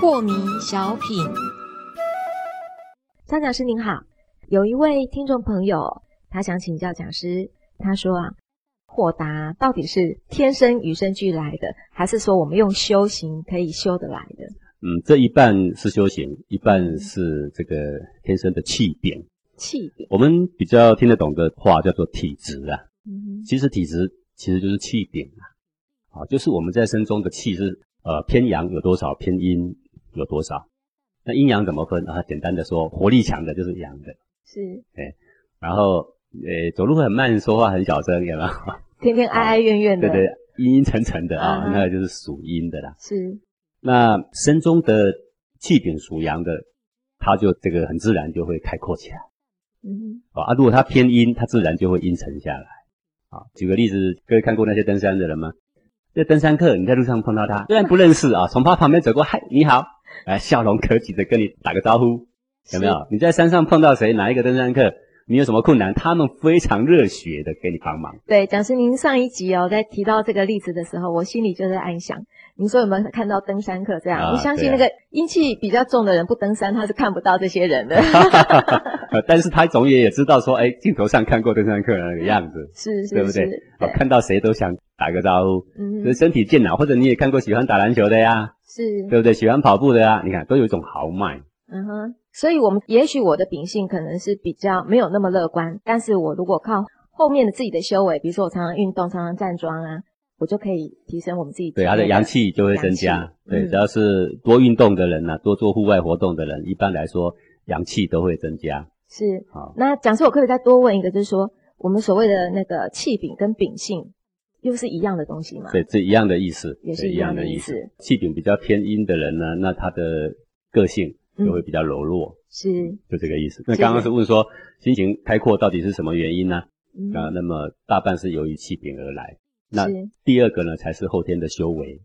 破迷小品，张讲师您好，有一位听众朋友，他想请教讲师，他说啊，豁达到底是天生与生俱来的，还是说我们用修行可以修得来的？嗯，这一半是修行，一半是这个天生的气禀。气点，我们比较听得懂的话叫做体质啊。嗯哼，其实体质其实就是气点啊，啊，就是我们在身中的气是呃偏阳有多少，偏阴有多少。那阴阳怎么分啊？简单的说，活力强的就是阳的，是哎然后呃走路很慢，说话很小声，有没有？天天哀哀怨怨的，对对，阴阴沉沉的啊，嗯那个就是属阴的啦。是那身中的气禀属阳的，它就这个很自然就会开阔起来。嗯啊，如果它偏阴，它自然就会阴沉下来。啊，举个例子，各位看过那些登山的人吗？这登山客，你在路上碰到他，虽然不认识啊，从他旁边走过，嗨，你好，来，笑容可掬的跟你打个招呼，有没有？你在山上碰到谁，哪一个登山客，你有什么困难，他们非常热血的给你帮忙。对，讲师，您上一集哦，在提到这个例子的时候，我心里就在暗想，您说有没有看到登山客这样？啊我相信那个阴气比较重的人不登山，他是看不到这些人的。呃但是他总也也知道说，哎，镜头上看过登山客的那个样子，是是对不对看到谁都想打个招呼，嗯所以身体健朗，或者你也看过喜欢打篮球的呀，是，对不对？喜欢跑步的呀，你看都有一种豪迈。嗯哼。所以，我们也许我的秉性可能是比较没有那么乐观，但是我如果靠后面的自己的修为，比如说我常常运动，常常站桩啊，我就可以提升我们自己对，他的阳气就会增加。对，嗯只要是多运动的人呢、多做户外活动的人，一般来说阳气都会增加。是。好，那讲师，我可以再多问一个，就是说，我们所谓的那个气禀跟秉性，又是一样的东西吗？对，这一样的意思，对也是一样的的意思思。气禀比较偏阴的人呢，那他的个性就会比较柔弱，是，就这个意思。那刚刚是问说心情开阔到底是什么原因呢？嗯啊，那么大半是由于气禀而来。那第二个呢，才是后天的修为。